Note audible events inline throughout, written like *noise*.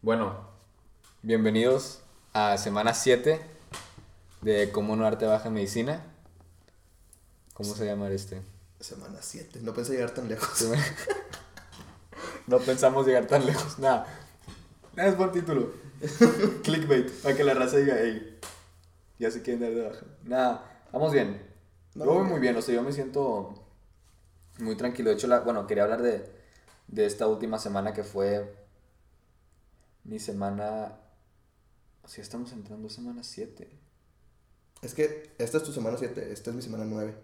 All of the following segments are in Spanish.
Bueno, bienvenidos a semana 7 de Cómo no arte baja medicina. ¿Cómo se llama este? Semana 7. No pensé llegar tan lejos. *laughs* No pensamos llegar tan lejos. Nada. Nada es buen título. *laughs* Clickbait. Para que la raza diga, hey, ya se quieren dar de baja. Nada, vamos bien. No, yo voy muy bien, o sea, yo me siento muy tranquilo. De hecho, la, bueno, quería hablar de, de esta última semana que fue mi semana. O sea, estamos entrando semana 7. Es que esta es tu semana 7, esta es mi semana 9.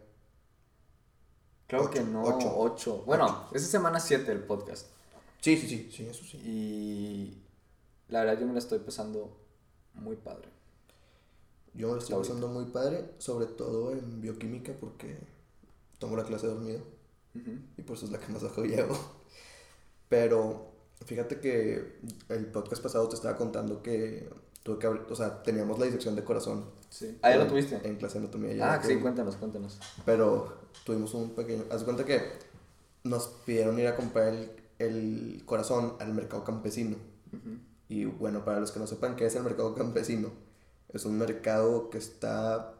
Creo Ocho, que no, ocho. 8. Bueno, esa es semana 7 del podcast. Sí, sí, sí, sí, eso sí. Y la verdad yo me la estoy pasando muy padre. Yo me lo estoy pasando muy padre, sobre todo en bioquímica porque tomo la clase dormido y por eso es la que más bajo llevo. *laughs* Pero fíjate que el podcast pasado te estaba contando que tuve que abrir, o sea, teníamos la disección de corazón. Sí. Ah, ya lo en- tuviste. En clase de anatomía. ya Ah, sí, cuéntanos, cuéntanos. Pero tuvimos un pequeño. Haz de cuenta que nos pidieron ir a comprar el, el corazón al mercado campesino. Ujú. Y bueno, para los que no sepan qué es el mercado campesino, es un mercado que está.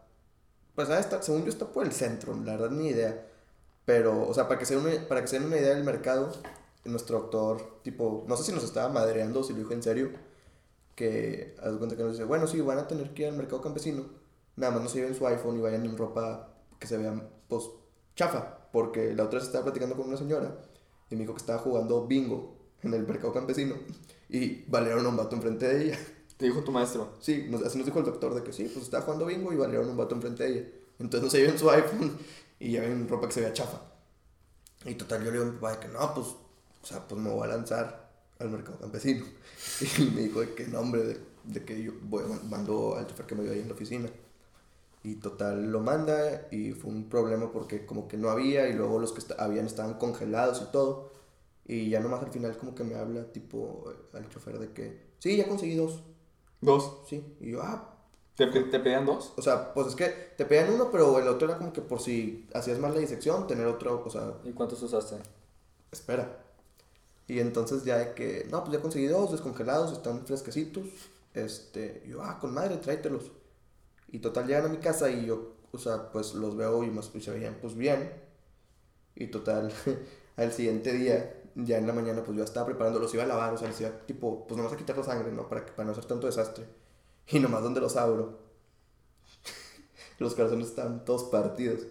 Pues, ah, está, según yo, está por el centro, la verdad, ni idea. Pero, o sea, para que se den una, para que se den una idea del mercado, nuestro doctor, tipo, no sé si nos estaba madreando si lo dijo en serio, que haz cuenta que nos dice, bueno, sí, van a tener que ir al mercado campesino, nada más no se lleven su iPhone y vayan en ropa que se vean, pues, chafa, porque la otra vez estaba platicando con una señora y me dijo que estaba jugando bingo en el mercado campesino y valieron a un vato enfrente de ella. Te dijo tu maestro. Sí, nos- así nos dijo el doctor de que sí, pues estaba jugando bingo y valieron un vato enfrente de ella. Entonces no se lleven su iPhone y lleven ropa que se vea chafa. Y total, yo le digo a mi papá de que no, pues, o sea, pues me voy a lanzar al mercado campesino. *laughs* Y me dijo de que no, hombre, de, de que yo voy, mando al chofer que me vio ahí en la oficina. Y total, lo manda y fue un problema porque como que no había y luego los que esta- habían estaban congelados y todo. Y ya nomás al final como que me habla tipo al chofer de que, sí, ya conseguí dos. Dos. Sí, y yo, ah, ¿Te, te pedían dos? o sea, pues es que te pedían uno, pero el otro era como que por si hacías mal la disección, tener otro, o sea, ¿Y cuántos usaste? espera. Y entonces ya de que, no, pues ya conseguí dos descongelados, están fresquecitos. Este, yo, ah, con madre, tráetelos. Y total llegan a mi casa y yo, o sea, pues los veo y, más, y se veían pues bien. Y total, *laughs* al siguiente día, ya en la mañana, pues yo estaba preparando, los iba a lavar, o sea, les iba tipo, pues nomás a quitar la sangre, ¿no? Para, para no hacer tanto desastre. Y nomás donde los abro, *laughs* los corazones estaban todos partidos.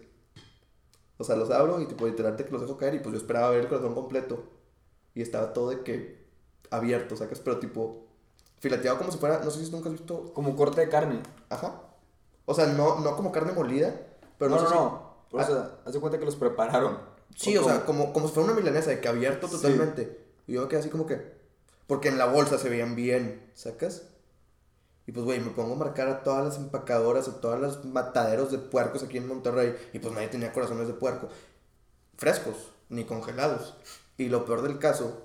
O sea, los abro y tipo literalmente que los dejo caer y pues yo esperaba ver el corazón completo. Y estaba todo de que abierto, sacas, pero tipo fileteado como si fuera, no sé si nunca has visto, Como corte de carne. ajá. O sea, no, no como carne molida, pero no, no, no, sé si- no. Por eso, haz de cuenta que los prepararon. Sí, o sea, como, como si fuera una milanesa, de que abierto Sí. totalmente. Y yo quedé así como que. Porque en la bolsa se veían bien, ¿sacas? Y pues, güey, me pongo a marcar a todas las empacadoras, a todos los mataderos de puercos aquí en Monterrey. Y pues nadie tenía corazones de puerco. Frescos, ni congelados. Y lo peor del caso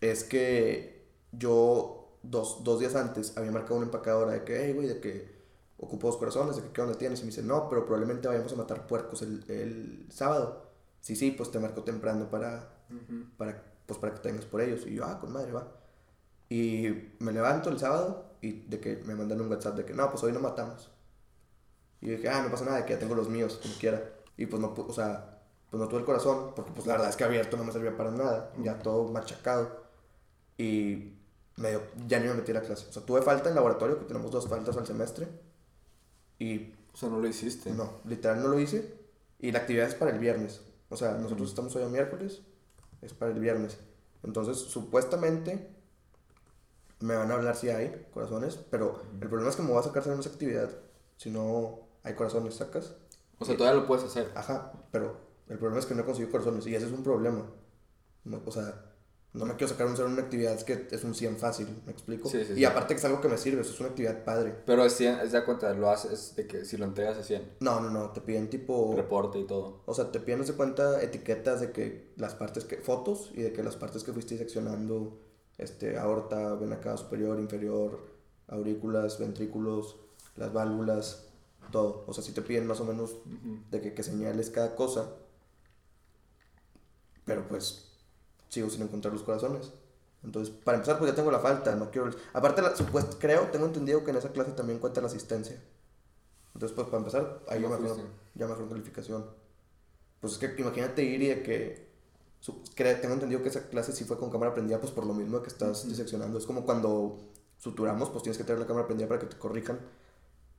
es que yo, dos, dos días antes, había marcado una empacadora de que, hey, güey, de que ocupo dos corazones, de que qué onda tienes. Y me dice, no, pero probablemente vayamos a matar puercos el, el sábado. Sí, sí, pues te marco temprano para, Ujú. para, pues para que tengas por ellos. Y yo, ah, con madre, va. Y me levanto el sábado y de que me mandan un WhatsApp de que, no, pues hoy no matamos. Y yo dije, ah, no pasa nada, que ya tengo los míos, como quiera. Y pues no, o sea, pues no tuve el corazón, porque pues la verdad es que abierto no me servía para nada, ya todo machacado. Y medio, ya ni me metí a la clase. O sea, tuve falta en laboratorio, que tenemos dos faltas al semestre. Y O sea, no lo hiciste. no, literal no lo hice. Y la actividad es para el viernes. O sea, nosotros Ujú. estamos hoy a miércoles, es para el viernes. Entonces, supuestamente me van a hablar si hay corazones, pero el problema es que me voy a sacar hacer esa actividad si no hay corazones, ¿sacas? O sea, todavía lo puedes hacer. Ajá, pero el problema es que no he conseguido corazones y ese es un problema. No, o sea, no me quiero sacar un cero en una actividad es que es un 100 fácil, ¿me explico? Sí, sí, y sí. aparte que es algo que me sirve, eso es una actividad padre. Pero es, 100, es de cuenta, lo haces de que si lo entregas a 100. No, no, no, te piden tipo... Reporte y todo. O sea, te piden, de cuenta, etiquetas de que las partes que, fotos y de que las partes que fuiste diseccionando, este, aorta, vena cava superior, inferior, aurículas, ventrículos, las válvulas, todo. O sea, si te piden más o menos de que, que señales cada cosa. Pero pues, sigo sin encontrar los corazones. Entonces, para empezar, pues ya tengo la falta, no quiero... Aparte, la, supuesto, creo, tengo entendido que en esa clase también cuenta la asistencia. Entonces, pues para empezar, ahí ya ¿Cómo mejor, fuiste? ya calificación. Pues es que imagínate ir y de que... su- tengo entendido que esa clase sí fue con cámara prendida, pues por lo mismo que estás Ujú. diseccionando. Es como cuando suturamos, pues tienes que tener la cámara prendida para que te corrijan.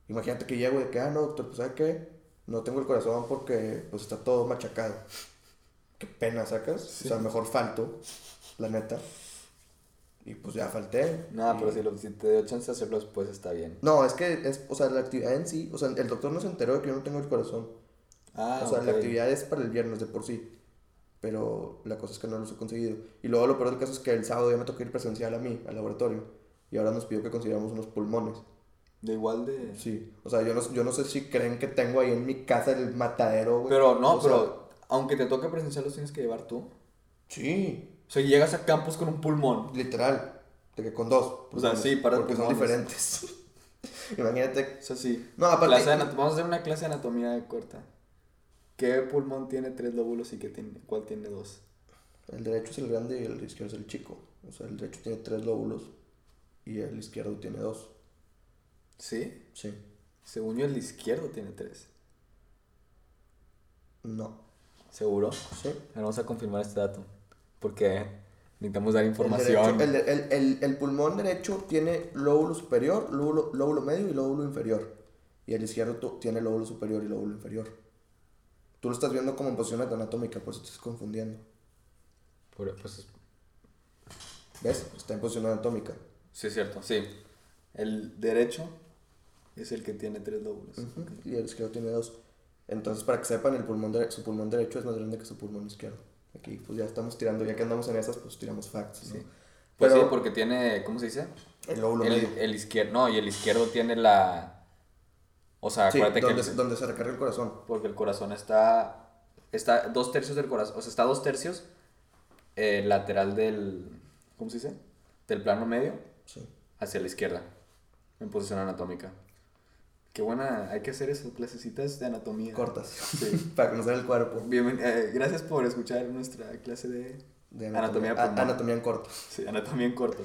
Imagínate que llego y de que, ah, no, doctor, pues ¿sabe qué? No tengo el corazón porque pues está todo machacado. Qué pena, ¿sacas? Sí. O sea, mejor falto, la neta. Y pues ya falté. Y- pero si, lo, si te dio chance de hacerlo después está bien. No, es que, es, o sea, la actividad en sí, o sea, el doctor no se enteró de que yo no tengo el corazón. Ah, o sea, la ok. actividad es para el viernes de por sí. Pero la cosa es que no los he conseguido. Y luego lo peor del caso es que el sábado ya me tocó ir presencial a mí, al laboratorio. Y ahora nos pidió que consiguiéramos unos pulmones. De igual de... Sí. O sea, yo no, yo no sé si creen que tengo ahí en mi casa el matadero, güey. Pero no, O sea, pero aunque te toque presencial los tienes que llevar tú. Sí, O sea, llegas a campus con un pulmón. literal. De que con dos. O sea, sí, para Porque son diferentes. *laughs* Imagínate. O sea, sí. No, aparte. Vamos a hacer una clase de anatomía corta. ¿Qué pulmón tiene tres lóbulos y qué tiene, cuál tiene dos? El derecho es el grande y el izquierdo es el chico. O sea, el derecho tiene tres lóbulos y el izquierdo tiene dos. ¿Sí? Sí. Según yo, el izquierdo tiene tres. No. ¿Seguro? Sí. Ahora Vamos a confirmar este dato. Porque necesitamos dar El, información. derecho- el, de- el- el- el pulmón derecho tiene lóbulo superior, lóbulo, lóbulo medio y lóbulo inferior. Y el izquierdo tiene lóbulo superior y lóbulo inferior. Tú lo estás viendo como en posición anatómica, por eso te estás confundiendo. Por- pues, ¿Ves? Está en posición anatómica. sí, es cierto, sí. El derecho es el que tiene tres lóbulos. Ujú, Y el izquierdo tiene dos. Entonces, para que sepan, el pulmón su pulmón derecho es más grande que su pulmón izquierdo. Aquí, pues ya estamos tirando, ya que andamos en esas, pues tiramos facts, ¿no? Sí. Pues Pero- sí, porque tiene, ¿cómo se dice? El lóbulo El, medio. el izquierdo, no, y el izquierdo tiene la... O sea, Sí, acuérdate donde, que... el- donde se recarga el corazón. Porque el corazón está... Está dos tercios del corazón, o sea, está dos tercios eh, lateral del... ¿Cómo se dice? Del plano medio Sí. hacia la izquierda, en posición anatómica. Qué buena, hay que hacer eso, clasecitas de anatomía. Cortas. Sí. *laughs* para conocer el cuerpo. Bienven- eh, gracias por escuchar nuestra clase de... De Anatomía anatomía, a- pulmón. anatomía en corto. Sí, anatomía en corto.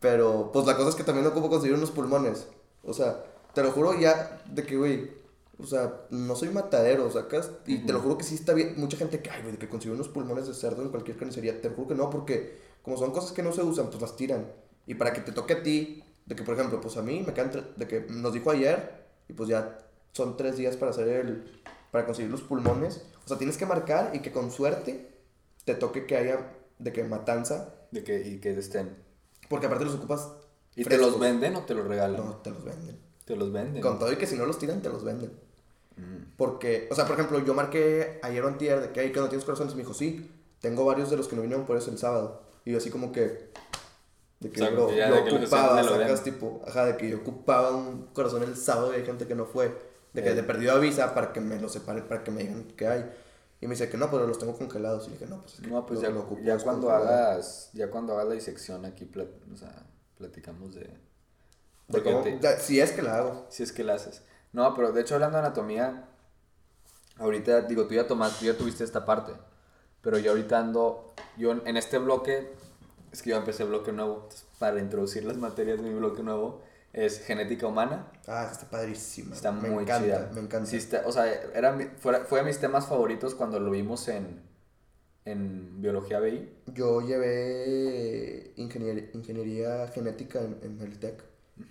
Pero, pues la cosa es que también ocupo conseguir unos pulmones. O sea, te lo juro ya de que, güey, o sea, no soy matadero, sacas. Y te lo juro que sí está bien. Mucha gente que, ay, güey, de que consigue unos pulmones de cerdo en cualquier carnicería. Te lo juro que no, porque como son cosas que no se usan, pues las tiran. Y para que te toque a ti, de que, por ejemplo, pues a mí me quedan, de que nos dijo ayer, y pues ya son tres días para hacer el, para conseguir los pulmones. O sea, tienes que marcar y que con suerte te toque que haya, de que matanza. De que, y que estén. Porque aparte los ocupas. ¿Y te los venden o te los regalan? No, te los venden. Te los venden. Con todo y que si no los tiran, te los venden. Mm. Porque, o sea, por ejemplo, yo marqué ayer o antier de que, hay que no tienes corazones. Me dijo, sí, tengo varios de los que no vinieron por eso el sábado. Y yo así como que, de que O sea, que ya yo de que ocupaba, lo sacas tipo, ajá, de que yo ocupaba un corazón el sábado y hay gente que no fue. De que Eh. de perdido avisa para que me lo separe, para que me digan que hay. Y me dice que no, pero los tengo congelados. Y dije, no, pues es que No, pues lo- ya, lo ocupo ya cuando descongelado". hagas, ya cuando hagas la disección aquí, plat- o sea, platicamos de, De cómo- te- ya, si es que la hago. si es que la haces. No, pero de hecho hablando de anatomía, ahorita, digo, tú ya tomaste, tú ya tuviste esta parte, pero yo ahorita ando, yo en este bloque, es que yo empecé bloque nuevo, entonces, para introducir las materias de mi bloque nuevo, es genética humana, Ah, está padrísima. Está me muy encanta, chida. Me encanta. Sí está- o sea, era, fuera- fue de mis temas favoritos cuando lo vimos en, en biología BI. Yo llevé ingenier- ingeniería genética en, en el TEC.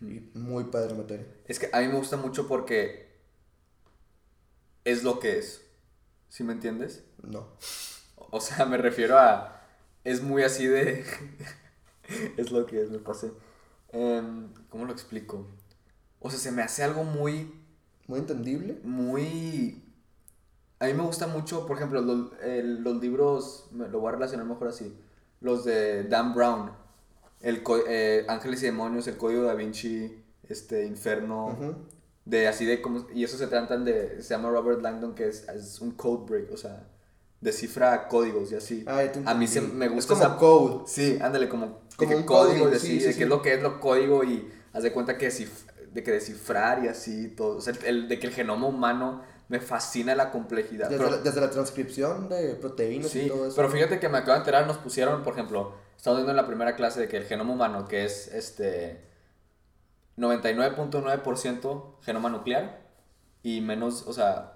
Y muy padre materia. Es que a mí me gusta mucho porque es lo que es. ¿Sí me entiendes? No. O sea, me refiero a. Es muy así de. *laughs* es lo que es, me pasé. Em, ¿Cómo lo explico? O sea, se me hace algo muy. Muy entendible. Muy. A mí me gusta mucho, por ejemplo, los, el- los libros. me- Lo voy a relacionar mejor así. Los de Dan Brown. El co- eh, Ángeles y Demonios, El Código da Vinci, este, Inferno. De así de como. Y eso se tratan de. Se llama Robert Langdon, que es, es un code break, o sea, descifra códigos y así. Ah, A mí se, me Es gusta como esa- code. Sí, ándale, como, Como un código coding, y sí, sí, de sí. qué es lo que es lo código y haz de cuenta que de que descifrar y así todo. O sea, el, de que el genoma humano me fascina la complejidad. Desde, Pero- la, desde la transcripción de proteínas y todo eso. pero fíjate que me acabo de enterar, nos pusieron, por ejemplo, estamos viendo en la primera clase de que el genoma humano, que es este 99.9% genoma nuclear y menos, o sea,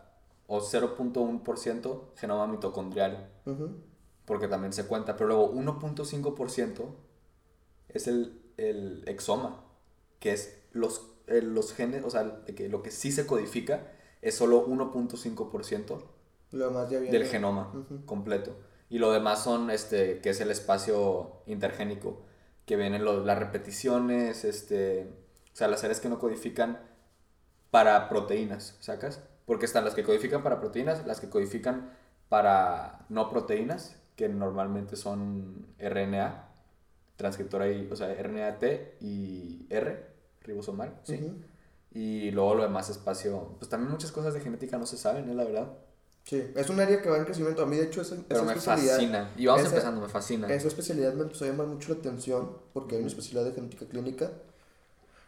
o 0.1% genoma mitocondrial, porque también se cuenta, pero luego 1.5% es el, el exoma, que es los, el- los genes, o sea, que lo que sí se codifica es solo 1.5% Lo demás ya viene. del genoma completo. Y lo demás son, este, que es el espacio intergénico, que vienen los- las repeticiones, este, o sea, las áreas que no codifican para proteínas, ¿sacas? Porque están las que codifican para proteínas, las que codifican para no proteínas, que normalmente son RNA, transcriptora y, o sea, RNA-T y R, ribosomal, ¿sí? Ujú. Y luego lo demás espacio, pues también muchas cosas de genética no se saben, ¿eh? La verdad. Sí, es un área que va en crecimiento. A mí, de hecho, esa, Pero esa me especialidad. fascina. Y vamos esa- empezando, me fascina. Esa especialidad me empezó a llamar mucho la atención porque hay una especialidad de genética clínica.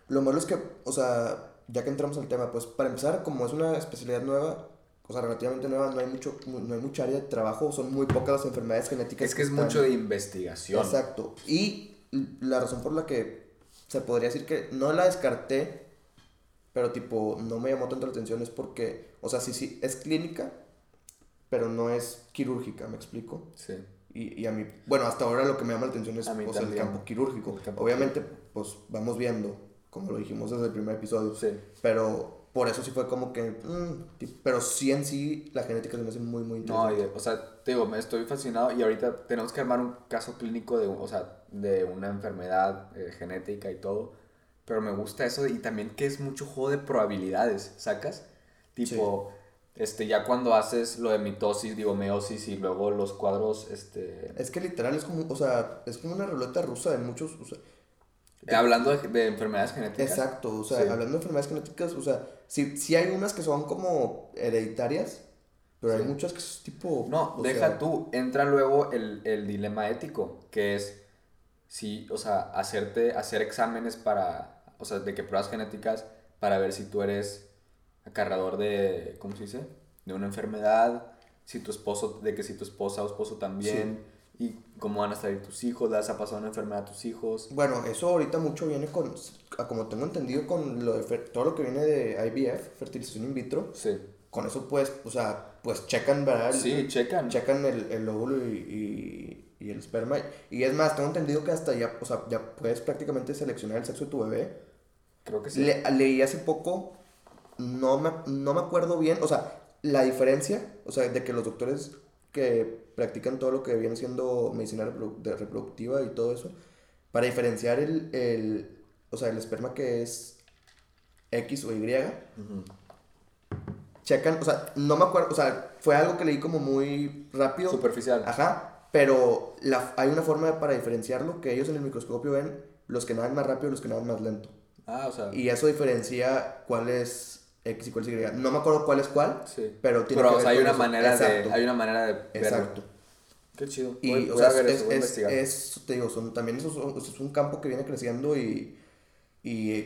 Lo malo es que, o sea, ya que entramos al tema, pues para empezar, como es una especialidad nueva, o sea, relativamente nueva, no hay, mucho, no hay mucha área de trabajo, son muy pocas las enfermedades genéticas. Es que es están- mucho de investigación. Exacto. Y la razón por la que se podría decir que no la descarté, pero tipo, no me llamó tanto la atención es porque, o sea, sí, sí, es clínica, pero no es quirúrgica, ¿me explico? Sí. Y, y a mí, bueno, hasta ahora lo que me llama la atención es sea, el campo quirúrgico. El campo Obviamente, pues vamos viendo, como lo dijimos desde el primer episodio, Sí. pero por eso sí fue como que, mm, pero sí en sí la genética se me hace muy, muy No, interesante. y, o sea, te digo, me estoy fascinado y ahorita tenemos que armar un caso clínico de, o sea, de una enfermedad eh, genética y todo. Pero me gusta eso y también que es mucho juego de probabilidades, ¿sacas? Tipo, este, ya cuando haces lo de mitosis, digo, meiosis y luego los cuadros, este... Es que literal es como, o sea, es como una ruleta rusa de muchos, o sea, eh, hablando de, de enfermedades genéticas. Exacto, o sea, Sí. hablando de enfermedades genéticas, o sea, sí, sí hay unas que son como hereditarias, pero hay Sí. muchas que es tipo... No, deja sea, tú, entra luego el, el dilema ético, que es, si, o sea, hacerte, hacer exámenes para, o sea, de que pruebas genéticas para ver si tú eres acarrador de, ¿cómo se dice? De una enfermedad, si tu esposo, de que si tu esposa o esposo también, y cómo van a salir tus hijos, las ha pasado una enfermedad a tus hijos. Bueno, eso ahorita mucho viene con, como tengo entendido, con lo de todo lo que viene de IVF, fertilización in vitro, Sí, con eso pues, o sea, pues checan, ¿verdad? El- sí, checan. Checan el, el óvulo y, y, y el esperma. Y es más, tengo entendido que hasta ya, o sea, ya puedes prácticamente seleccionar el sexo de tu bebé. Creo que sí. Le- leí hace poco, no me, no me acuerdo bien, o sea, la diferencia, o sea, de que los doctores que practican todo lo que viene siendo medicina reproductiva y todo eso, para diferenciar el, el, o sea, el esperma que es X o Y, Ujú. checan, o sea, no me acuerdo, o sea, fue algo que leí como muy rápido. Superficial. Ajá, pero la, hay una forma para diferenciarlo que ellos en el microscopio ven los que nadan más rápido y los que nadan más lento. Ah, o sea, Y eso diferencia cuál es X y cuál es Y. No me acuerdo cuál es cuál, sí. pero tiene Pero que o ver sea, hay con una eso. manera de, Exacto, hay una manera de verlo. Exacto. Qué chido. Y, voy, o voy sea, a ver es, eso, es, es- te digo, son, también eso son- es un campo que viene creciendo y, y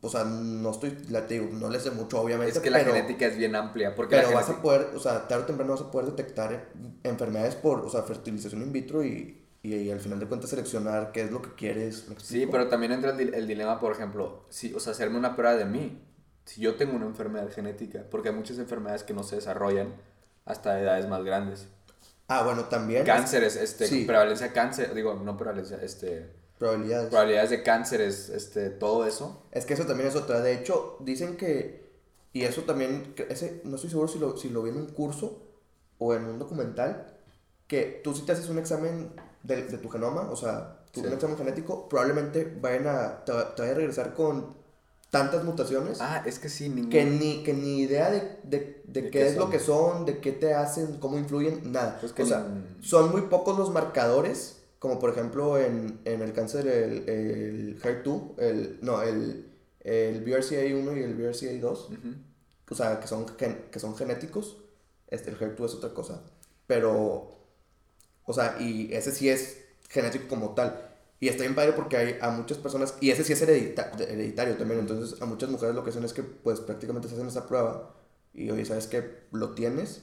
o sea, no estoy, la, te digo, no le sé mucho, obviamente, Es que la pero, genética es bien amplia. Porque pero la vas genética- a poder, o sea, tarde o temprano vas a poder detectar enfermedades por, o sea, fertilización in vitro y, y, y al final de cuentas seleccionar qué es lo que quieres. ¿me Sí, pero también entra el, el dilema, por ejemplo, si, o sea, hacerme una prueba de mí. Si yo tengo una enfermedad genética, porque hay muchas enfermedades que no se desarrollan hasta edades más grandes. Ah, bueno, también. Cánceres, este, Sí. prevalencia de cáncer, digo, no prevalencia, este, Probabilidades. probabilidades de cánceres, este, todo eso. Es que eso también es otra. De hecho, dicen que. Y eso también. Ese, no estoy seguro si lo, si lo vi en un curso o en un documental. Que tú, si te haces un examen de, de tu genoma, o sea, tu- Sí. un examen genético, probablemente vayan a. Te, te vaya a regresar con tantas mutaciones. Ah, es que sí, ningún... Que ni, que ni idea de, de, de ¿De qué, es lo que son, de qué te hacen, cómo influyen, nada. Pues que o sea, ni- son muy pocos los marcadores, como por ejemplo en, en el cáncer, el, el HER2, el, no, el, el BRCA1 y el BRCA2, Ujú. o sea, que son, gen- que son genéticos. Este, el HER2 es otra cosa. Pero, o sea, y ese sí es genético como tal. Y está bien padre porque hay a muchas personas, y ese sí es heredita- hereditario también, entonces a muchas mujeres lo que hacen es que pues prácticamente se hacen esa prueba y oye, ¿sabes qué? Lo tienes,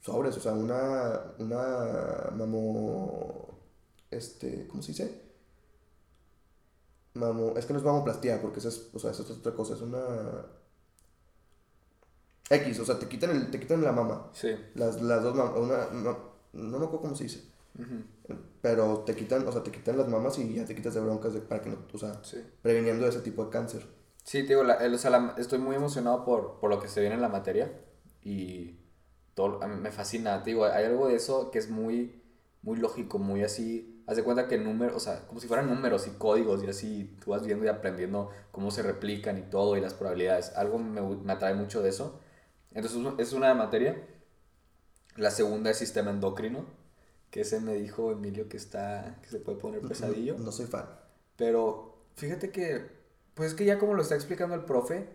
sobres, o sea, una, una mamo... este, ¿cómo se dice? Mamo, es que no es mamoplastía, porque esa es, o sea, esa es otra cosa, es una... X, o sea, te quitan, el, te quitan la mama. Sí. Las, las dos mamas, una, no, no me acuerdo cómo se dice. Pero te quitan, o sea, te quitan las mamas y ya te quitas de broncas de, para que no, o sea, Sí. previniendo ese tipo de cáncer. Sí, te digo, la- el- o sea, la- estoy muy emocionado por, por lo que se viene en la materia y todo, me fascina. Te digo, hay algo de eso que es muy, muy lógico, muy así. Haz de cuenta que números, o sea, como si fueran números y códigos y así, tú vas viendo y aprendiendo cómo se replican y todo y las probabilidades. Algo me, me atrae mucho de eso. Entonces, es una materia. La segunda es sistema endocrino, que ese me dijo Emilio que está, que se puede poner pesadillo. No soy fan. Pero fíjate que, pues es que ya como lo está explicando el profe,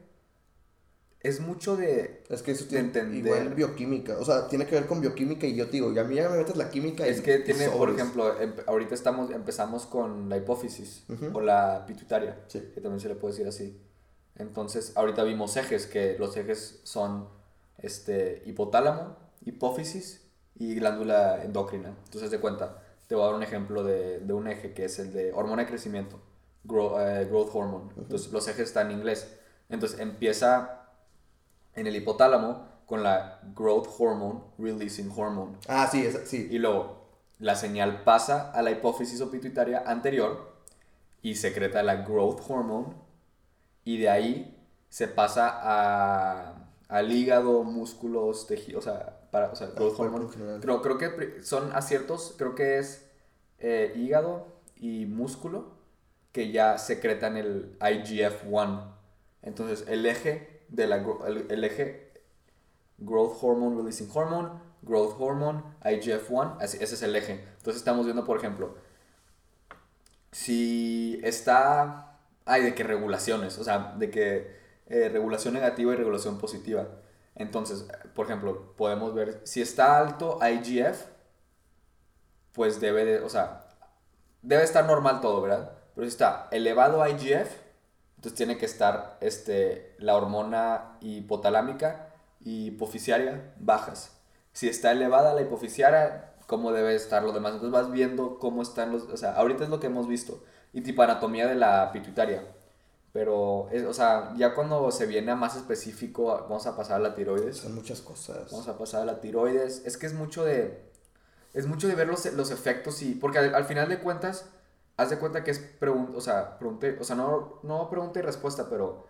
es mucho de... Es que eso tiene entender. igual bioquímica, o sea, tiene que ver con bioquímica y yo te digo, ya a mí ya me metes la química y Es que tiene, por ejemplo, em- ahorita estamos, empezamos con la hipófisis o la pituitaria, Sí. que también se le puede decir así. Entonces, ahorita vimos ejes, que los ejes son este, hipotálamo, hipófisis y glándula endocrina. Entonces, de cuenta, te voy a dar un ejemplo de, de un eje que es el de hormona de crecimiento, grow- eh, growth hormone. Entonces, los ejes están en inglés. Entonces, empieza en el hipotálamo con la growth hormone, releasing hormone. Ah, sí, esa- sí. Y luego la señal pasa a la hipófisis o pituitaria anterior y secreta la growth hormone y de ahí se pasa a, al hígado, músculos, tejidos, o sea, para, o sea, growth hormone. Creo, creo que son aciertos, creo que es eh, hígado y músculo que ya secretan el IGF-1. Entonces el eje de la el, el eje growth hormone releasing hormone, growth hormone, IGF-1, así- ese es el eje. Entonces estamos viendo, por ejemplo, si está, hay de que regulaciones, o sea, de que eh, regulación negativa y regulación positiva. Entonces, por ejemplo, podemos ver, si está alto IGF, pues debe de, o sea, debe estar normal todo, ¿verdad? Pero si está elevado IGF, entonces tiene que estar este, la hormona hipotalámica y hipofisiaria bajas. Si está elevada la hipofisiaria, ¿cómo debe estar lo demás? Entonces vas viendo cómo están los... O sea, ahorita es lo que hemos visto. Y tipo anatomía de la pituitaria. Pero, es- o sea, ya cuando se viene a más específico, vamos a pasar a la tiroides. Son muchas cosas. Vamos a pasar a la tiroides. Es que es mucho de. Es mucho de ver los, los efectos y. Porque al, al final de cuentas, haz de cuenta que es pregunta. O sea, pregunta. O sea, no, no pregunta y respuesta, pero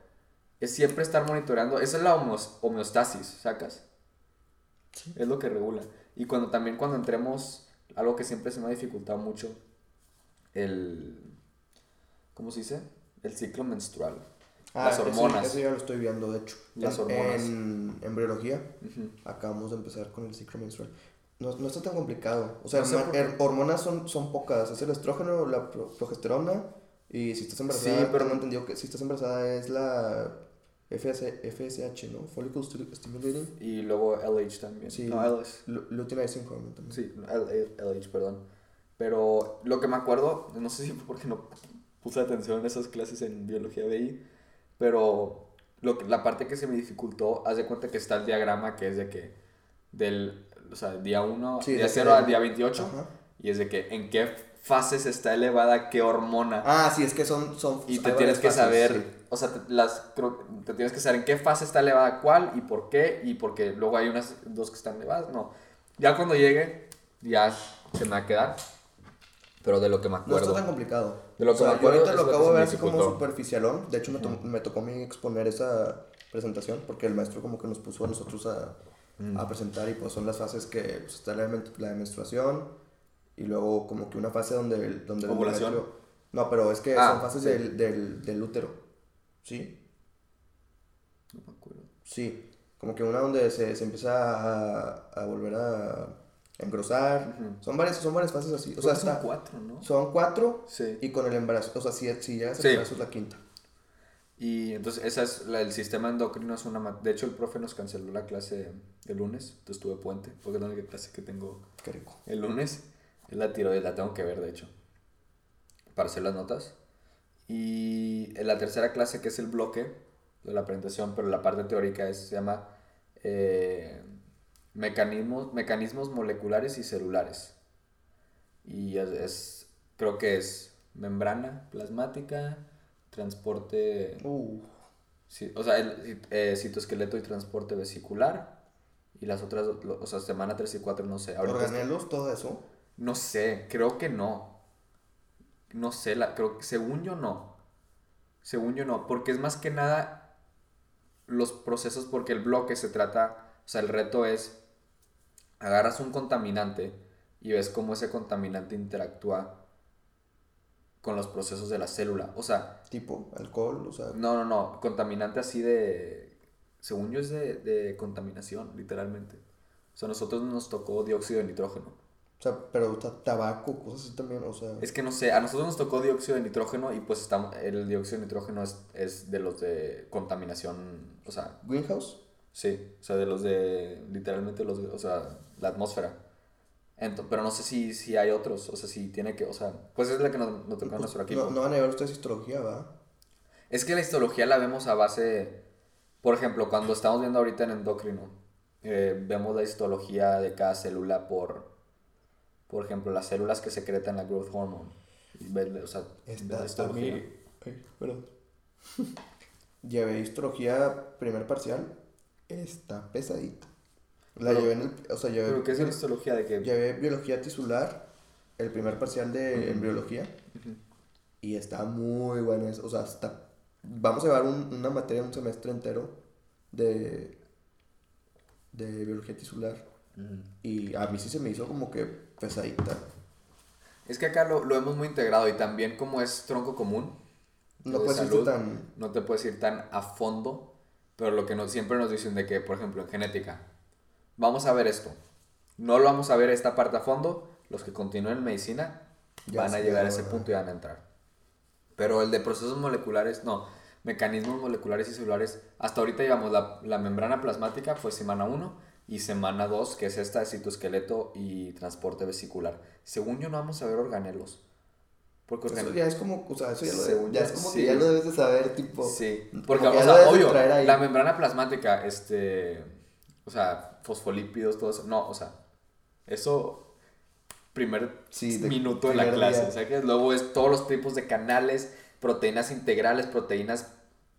es siempre estar monitoreando. Esa es la homeostasis, ¿sacas? Sí. Es lo que regula. Y cuando también cuando entremos, algo que siempre se me ha dificultado mucho, el. ¿Cómo se dice? El ciclo menstrual. Ah, las eso- hormonas. Eso, ya lo estoy viendo, de hecho. Las En- hormonas. En embriología Ujú. acabamos de empezar con el ciclo menstrual. No, no está tan complicado. O sea, No sé por er- hormonas son, son pocas. Es el estrógeno, la pro- progesterona. Y si estás embarazada, Sí, pero- tengo entendido que si estás embarazada es la FS, FSH, ¿no? Follicle Stimulating. Y luego LH también. Sí. No, LH. Lu- Luteinizing Hormone también. Sí, LH, perdón. Pero lo que me acuerdo, no sé si porque no puse atención en esas clases en biología BI, pero lo que- la parte que se me dificultó, haz de cuenta que está el diagrama que es de que del, o sea, día 1, Sí, día de que 0 al día 28, Ajá. y es de que en qué fases está elevada qué hormona. Ah, sí, es que son. son y te tienes que fases, saber, sí. o sea, te, las, te tienes que saber en qué fase está elevada cuál y por qué, y porque luego hay unas dos que están elevadas, no. Ya cuando llegue, ya se me va a quedar, pero de lo que me No acuerdo. está tan complicado. De lo O que sea, me yo acuerdo ahorita es lo acabo de ver así como superficialón. De hecho, me, to- me tocó a mí exponer esa presentación porque el maestro como que nos puso a nosotros a, Mm. a presentar y pues son las fases que pues, está la, la menstruación y luego como que una fase donde el, donde el ¿Ovulación? endometrio- No, pero es que Ah, son fases sí. del, del, del útero. ¿Sí? No me acuerdo. Sí. Como que una donde se, se empieza a, a volver a engrosar. Ujú. Son varias, son varias fases así. O sea, son está, cuatro, ¿no? son cuatro Sí. y con el embarazo. O sea, si, si llegas al Sí. embarazo es la quinta. Y entonces, esa es la, el sistema endocrino es una... De hecho, el profe nos canceló la clase el lunes, entonces tuve puente, porque es la única clase que tengo Qué rico. el lunes. Es la tiroides, la tengo que ver, de hecho, para hacer las notas. Y en la tercera clase, que es el bloque de la presentación, pero la parte teórica es, se llama eh, mecanismos, mecanismos moleculares y celulares. Y es, es- creo que es membrana plasmática, transporte, Uh, sí, o sea, el eh, citoesqueleto y transporte vesicular. Y las otras, o sea, semana 3 y 4, no sé. Organelos, todo eso. no sé, creo que no. No sé, la, creo que según yo no. Según yo no, porque es más que nada los procesos, porque el bloque se trata, o sea, el reto es, agarras un contaminante y ves cómo ese contaminante interactúa con los procesos de la célula. O sea, Tipo, alcohol, o sea. no, no, no, contaminante así de, según yo es de, de contaminación, literalmente. O sea, a nosotros nos tocó dióxido de nitrógeno. O sea, pero ta- tabaco, cosas así también, o sea. Es que no sé, a nosotros nos tocó dióxido de nitrógeno y pues estamos, el dióxido de nitrógeno es, es de los de contaminación, o sea, Greenhouse. Sí, o sea, de los de, literalmente los, o sea, la atmósfera. Ento- pero no sé si, si hay otros, o sea, si tiene que, o sea, pues es la que nos, nos tocó a nuestro equipo. No, no van a llevar ustedes histología, ¿va? Es que la histología la vemos a base, por ejemplo, cuando estamos viendo ahorita en endocrino, eh, vemos la histología de cada célula por, por ejemplo, las células que secretan la growth hormone. O sea, Está, la histología. Ay, perdón. *laughs* Llevé histología primer parcial. Está pesadita. La Pero- llevé en el. O sea, llevé. Pero ¿qué es la histología de que Llevé biología tisular. El primer parcial de embriología. Y está muy bueno. eso, O sea, está. Vamos a llevar un- una materia un semestre entero de. de biología tisular. Y a mí sí se me hizo como que pesadita. Es que acá lo, lo hemos muy integrado y también como es tronco común, No de puedes irte salud, tan. no te puedes ir tan a fondo, pero lo que nos, siempre nos dicen de que, por ejemplo, en genética, vamos a ver esto, no lo vamos a ver esta parte a fondo, los que continúen en medicina Ya van a llegar a ese punto y van a entrar. Pero el de procesos moleculares, no, mecanismos moleculares y celulares, hasta ahorita llevamos la, la membrana plasmática, fue semana 1, y semana 2, que es esta de citoesqueleto y transporte vesicular. Según yo no vamos a ver organelos. Porque Eso ya es como, o sea, eso ya, lo de- es como sí. que ya lo debes de saber, tipo. Sí, porque, que o sea, de obvio, traer ahí. la membrana plasmática, este, o sea, fosfolípidos, todo eso, no, o sea, eso, primer Sí, de minuto en la clase, día. o sea, que luego es todos los tipos de canales, proteínas integrales, proteínas,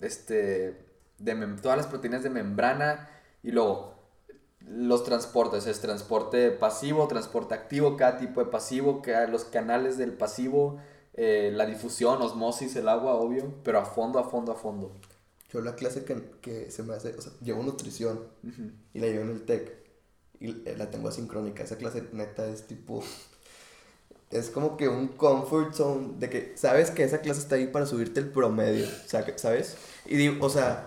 este, de todas las proteínas de membrana, y luego los transportes, es transporte pasivo, transporte activo, cada tipo de pasivo, cada, los canales del pasivo, eh, la difusión, osmosis, el agua, obvio, pero a fondo, a fondo, a fondo. Yo la clase que, que se me hace, o sea, llevo nutrición Ujú. y la llevo en el TEC y eh, la tengo asincrónica. Esa clase neta es tipo, es como que un comfort zone de que sabes que esa clase está ahí para subirte el promedio, o sea, ¿sabes? Y digo, o sea,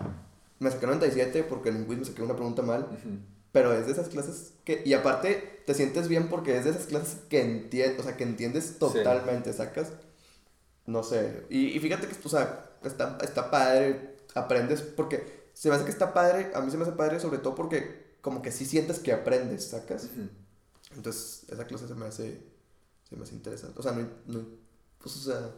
me saqué 97 porque en quiz me saqué una pregunta mal, Ujú. pero es de esas clases que, y aparte te sientes bien porque es de esas clases que entiendes, o sea, que entiendes totalmente, sacas, no sé, y, y fíjate que, o sea, está, está padre, aprendes, porque se me hace que está padre, a mí se me hace padre sobre todo porque como que sí sientes que aprendes, sacas, entonces esa clase se me hace, se me hace interesante, o sea, no, no pues, o sea,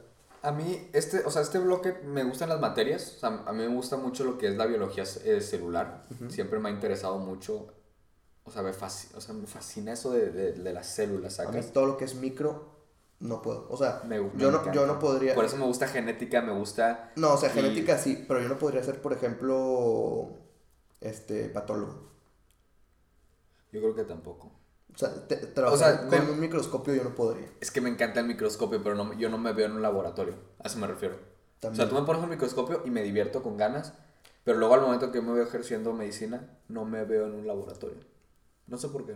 A mí, este, o sea, este bloque me gustan las materias. O sea, a mí me gusta mucho lo que es la biología eh, celular. Siempre me ha interesado mucho. O sea, me, fascina, o sea, me fascina eso de, de, de las células, a mí ¿sacas? todo lo que es micro, no puedo, o sea, Me- me yo, no, encanta. yo no podría... Por eso me gusta genética, me gusta. No, o sea, Y- genética sí, pero yo no podría ser, por ejemplo, este, patólogo. Yo creo que tampoco. O sea, te- trabajar sea, con me- un microscopio yo no podría. Es que me encanta el microscopio, pero no, yo no me veo en un laboratorio. A eso me refiero. O sea, tú me pones un microscopio y me divierto con ganas, pero luego al momento que yo me veo ejerciendo medicina, no me veo en un laboratorio. No sé por qué.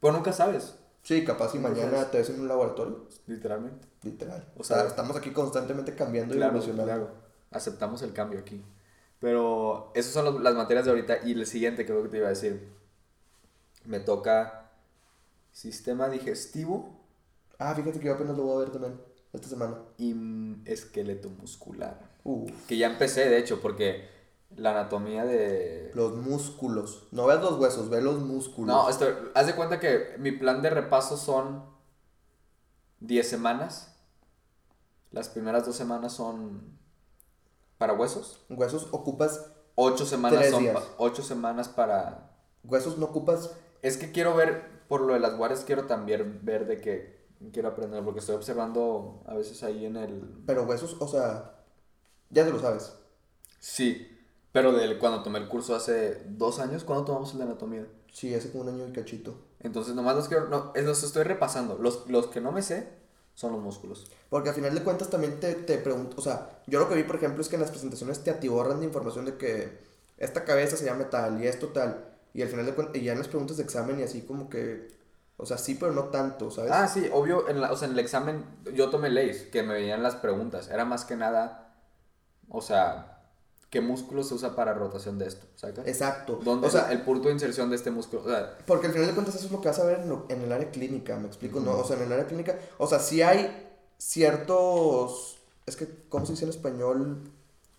Pero nunca sabes, Sí, capaz Nunca mañana te ves en un laboratorio, literalmente. literal. O O sea, estamos aquí constantemente cambiando y evolucionando. claro. Aceptamos el cambio aquí. Pero esas son los- las materias de ahorita. Y el siguiente, creo que te iba a decir. Me toca sistema digestivo Ah, fíjate que yo apenas lo voy a ver también esta semana. y mm, esqueleto muscular. Uf, Que ya empecé, de hecho, porque la anatomía de... los músculos. No veas los huesos, ve los músculos. No, esto, haz de cuenta que mi plan de repaso son 10 semanas. Las primeras dos semanas son para huesos. Huesos ocupas, 8 semanas Tres son días. pa- ocho semanas para... huesos no ocupas. Es que quiero ver, por lo de las guardias, quiero también ver de que quiero aprender porque estoy observando a veces ahí en el... Pero huesos, o sea, ya te lo sabes. Sí, pero de cuando tomé el curso hace dos años, ¿cuándo tomamos el de anatomía? Sí, hace como un año y cachito. Entonces nomás los quiero, no, los estoy repasando. Los, los que no me sé son los músculos. Porque al final de cuentas también te, te pregunto, o sea, yo lo que vi, por ejemplo, es que en las presentaciones te atiborran de información de que esta cabeza se llama tal y esto tal. Y al final de cuentas, y ya en las preguntas de examen y así como que, o sea, sí, pero no tanto, ¿sabes? Ah, sí, obvio, en la- o sea, en el examen yo tomé leyes, que me venían las preguntas. Era más que nada, o sea, ¿qué músculo se usa para rotación de esto? ¿Sacas? Exacto. ¿Dónde o sea, el punto de inserción de este músculo? O sea, Porque al final de cuentas eso es lo que vas a ver en, lo- en el área clínica, ¿me explico? ¿No? O sea, en el área clínica, o sea, sí hay ciertos, es que, ¿cómo se dice en español?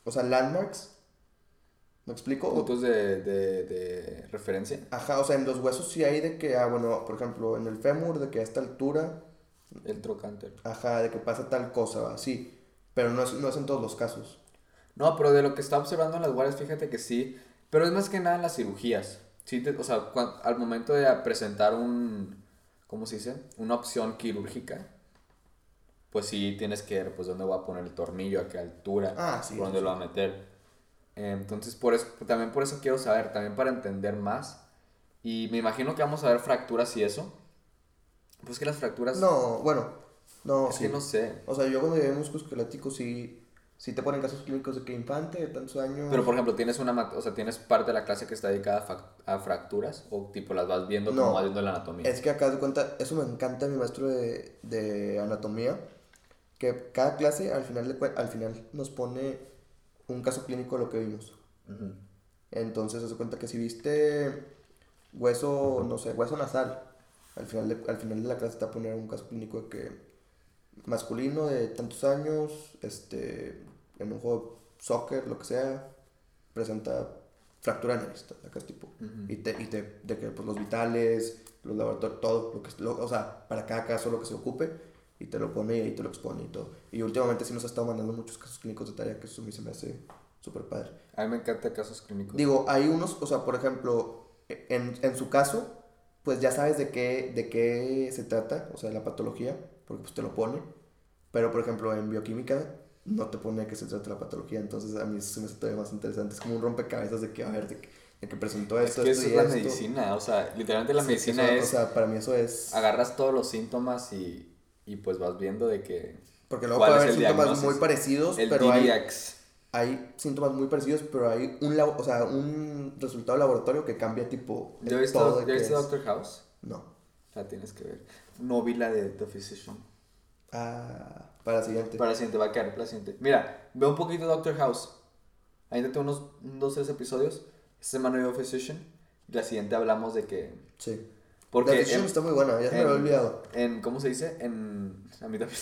O sea, landmarks, ¿me explico? Puntos de, de, de referencia. Ajá, o sea, en los huesos sí hay de que, ah, bueno, por ejemplo, en el fémur, de que a esta altura, El trocánter. ajá, de que pasa tal cosa, ¿va? sí, pero no es, no es en todos los casos. No, pero de lo que está observando en las guardias, fíjate que sí. Pero es más que nada en las cirugías. Sí, te- o sea, al momento de presentar un, ¿cómo se dice? Una opción quirúrgica, pues sí tienes que ver, pues, dónde voy a poner el tornillo, a qué altura, Ah, sí, por dónde sí. lo voy a meter. Entonces, por eso, también por eso quiero saber, también para entender más. Y me imagino que vamos a ver fracturas y eso. Pues que las fracturas... No, bueno, no, es sí. que no sé. O sea, yo cuando llevé musculoesquelético sí, sí te ponen casos clínicos de que infante de tantos años. Pero por ejemplo, tienes una o sea, tienes parte de la clase que está dedicada a, a fracturas o tipo las vas viendo No. como vas viendo la anatomía. Es que acá de cuenta, eso me encanta mi maestro de, de anatomía, que cada clase al final, de al final nos pone un caso clínico de lo que vimos. Ujú. Entonces, se cuenta que si viste hueso, no sé, hueso nasal, al final de, al final de la clase te va a poner un caso clínico de que masculino de tantos años, este, en un juego de soccer, lo que sea, presenta fractura en acá es tipo. Ujú. Y, te, y te, de que pues, los vitales, los laboratorios, todo, lo que, lo- o sea, para cada caso lo que se ocupe, y te lo pone y ahí te lo expone y todo. Y últimamente sí nos ha estado mandando muchos casos clínicos de tarea, que eso a mí se me hace súper padre. A mí me encanta casos clínicos. Digo, hay unos, o sea, por ejemplo, en, en su caso, pues ya sabes de qué, de qué se trata, o sea, de la patología, porque pues te lo pone. Pero, por ejemplo, en bioquímica no te pone qué se trata la patología, entonces a mí eso se me hace todavía más interesante. Es como un rompecabezas de que, a ver, de que, de que presentó es esto, que esto eso y es la esto. medicina, o sea, literalmente la Sí, medicina eso- es, O sea, para mí eso es... agarras todos los síntomas y, y pues vas viendo de que Porque luego ¿cuál puede es haber síntomas muy parecidos, el pero hay, hay síntomas muy parecidos, pero hay un, labo- o sea, un resultado de laboratorio que cambia tipo... ¿Ya viste, todo de ¿ya qué viste es. Doctor House? No. La tienes que ver. No vi la de The Physician. Ah, para la siguiente. Para la siguiente, va a quedar para la siguiente. Mira, veo un poquito Doctor House. Ahí tengo unos dos, tres episodios. Esta semana veo Physician. La siguiente hablamos de que... Sí. Porque la Physician en- está muy buena, ya se me lo había olvidado. En, ¿cómo se dice? En... A mí también.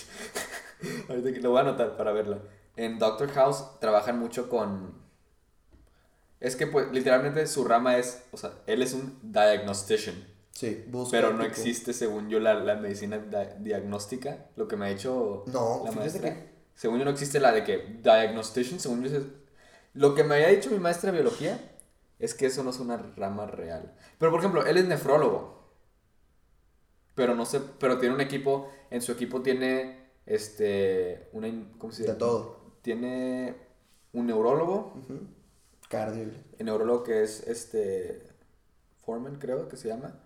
*laughs* Ahorita que lo voy a anotar para verla. En Doctor House trabajan mucho con... Es que pues literalmente su rama es... O sea, él es un diagnostician. Sí, busca. Pero no tipo- existe, según yo, la, la medicina di- diagnóstica. Lo que me ha hecho No, la maestra. que- Según yo no existe la de que diagnostician. Según yo es... Lo que me había dicho mi maestra de biología es que eso no es una rama real. Pero por ejemplo, él es nefrólogo. Pero no sé, pero tiene un equipo, en su equipo tiene este una ¿cómo se De llama? todo. Tiene un neurólogo, Ujú. Cardio. el neurólogo que es este Foreman, creo que se llama,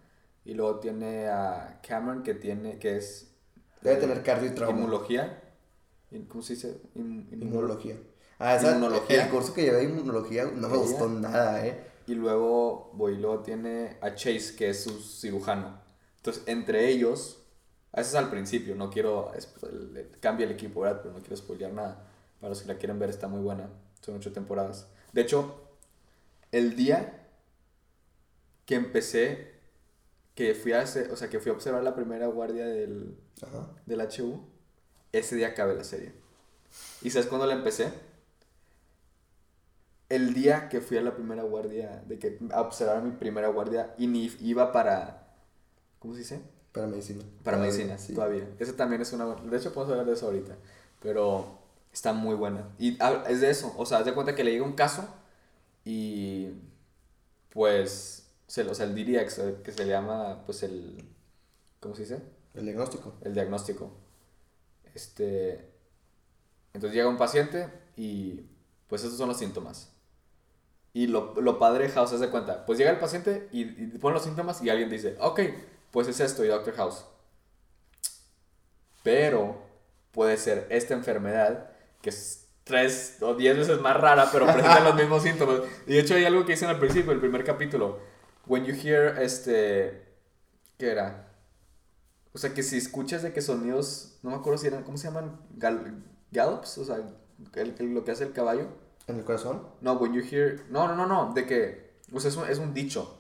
y luego tiene a Cameron que tiene que es Debe tener cardio y trauma. Inmunología. In- ¿Cómo se dice? In- inmuno- Inmunología. Ah, esa, Inmunología. El curso que llevé de inmunología no me gustó nada, eh. Y luego voy, luego tiene a Chase, que es su cirujano. Entonces, entre ellos, eso es al principio, no quiero, cambia el equipo, ¿verdad? Pero no quiero spoilear nada. Para los que la quieren ver, está muy buena. Son ocho temporadas. De hecho, el día que empecé, que fui a, hacer- o sea, que fui a observar la primera guardia del, Ajá. del HU, ese día acabé la serie. ¿Y sabes cuándo la empecé? El día que fui a la primera guardia, de que a observar mi primera guardia y ni iba para, ¿cómo se dice? Para medicina. Para Todavía, medicina, sí. todavía. Esa también es una, de hecho podemos hablar de eso ahorita, pero está muy buena. Y es de eso, o sea, haz de cuenta que le llega un caso y pues, se, o sea, el DDX, que se llama, pues el, ¿cómo se dice? El diagnóstico. el diagnóstico. Este, entonces llega un paciente y pues esos son los síntomas. Y lo, lo padre House es de cuenta, pues llega el paciente y, y pone los síntomas y alguien dice, ok, pues es esto y Doctor House. Pero puede ser esta enfermedad que es tres o diez veces más rara, pero presenta los mismos síntomas. Y de hecho hay algo que dicen al principio, el primer capítulo. When you hear, este, ¿qué era? O sea, que si escuchas de que sonidos, no me acuerdo si eran, ¿cómo se llaman? Gal- gallops, o sea, el- el- lo que hace el caballo. ¿En el corazón? No, when you hear, no, no, no, no, de que, o sea, es un, es un dicho,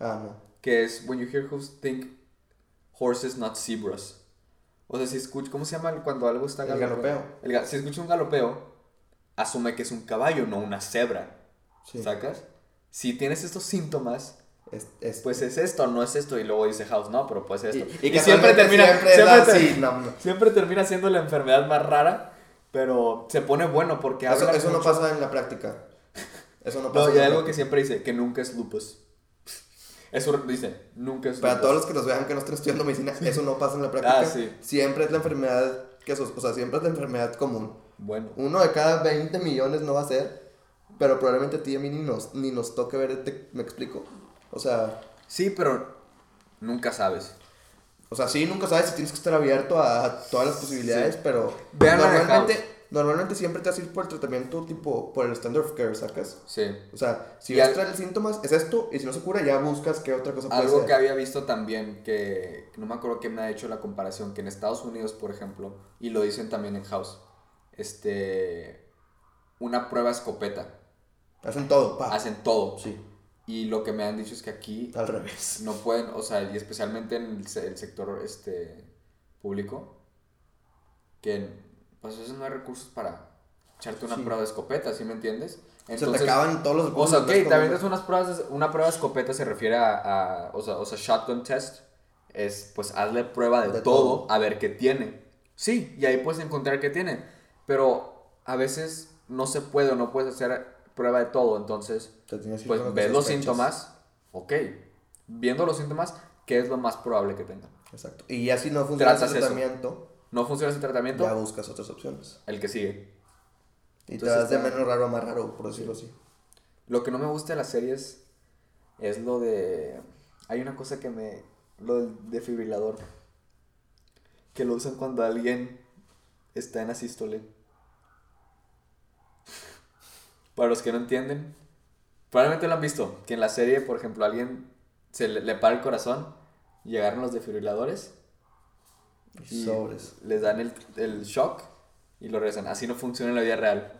Ah, no. que es when you hear hooves, think horses, not zebras. O sea, si escuchas, ¿cómo se llama cuando algo está El galopeo. El si escucha un galopeo, asume que es un caballo, no una cebra. Sí. ¿Sacas? Si tienes estos síntomas, Es, es- pues es esto, no es esto. Y luego dice House, no, pero pues esto. y Y, que siempre termina, Siempre es siempre, la- ter- sí, no, no. siempre termina siendo la enfermedad más rara, pero se pone bueno porque Eso, eso no pasa en la práctica. Eso no pasa No, y hay algo que siempre dice, que nunca es lupus. Eso dice, nunca es Para lupus. todos los que nos vean que no estén estudiando medicina, *laughs* eso no pasa en la práctica. Ah, sí. Siempre es la enfermedad que sos- o sea, siempre es la enfermedad común. Bueno, Uno de cada 20 millones no va a ser, pero probablemente a ti y a mí ni nos, ni nos toque ver, este- me explico. O sea, sí, pero nunca sabes. o sea, sí, nunca sabes si tienes que estar abierto a todas las posibilidades, Sí. pero Vean normalmente, normalmente siempre te vas a ir por el tratamiento tipo, por el standard of care, ¿sacas? Sí. O sea, si ves al- síntomas, es esto, y si no se cura, ya buscas qué otra cosa puede Algo ser. que había visto también, que que no me acuerdo quién me ha hecho la comparación, que en Estados Unidos, por ejemplo, y lo dicen también en House, este, una prueba escopeta, Hacen todo, pa. hacen todo. Sí, Y lo que me han dicho es que aquí al revés. no pueden, o sea, y especialmente en el, el sector este, público, que pues veces no hay recursos para echarte una Sí. prueba de escopeta, ¿sí me entiendes? se te acaban todos los O sea, ok, entonces, también es unas pruebas, una prueba de escopeta se refiere a, a- o, sea, o sea, shotgun test, es pues hazle prueba de, De todo, todo. a ver qué tiene. Sí, y ahí puedes encontrar qué tiene, pero a veces no se puede o no puedes hacer prueba de todo, entonces pues ves los síntomas, ok, viendo los síntomas, ¿qué es lo más probable que tenga? Exacto. Y ya si no funciona ese eso. tratamiento, No funciona ese tratamiento, ya buscas otras opciones. el que sigue. Y Entonces te vas de menos raro a más raro, por decirlo así. Lo que no me gusta de las series es lo de. Hay una cosa que me. Lo del defibrilador. Que lo usan cuando alguien está en asístole. Para los que no entienden, probablemente lo han visto. Que en la serie, por ejemplo, alguien se le, le para el corazón agarran los desfibriladores Y y sobres. les dan el, el shock y lo regresan. Así no funciona en la vida real.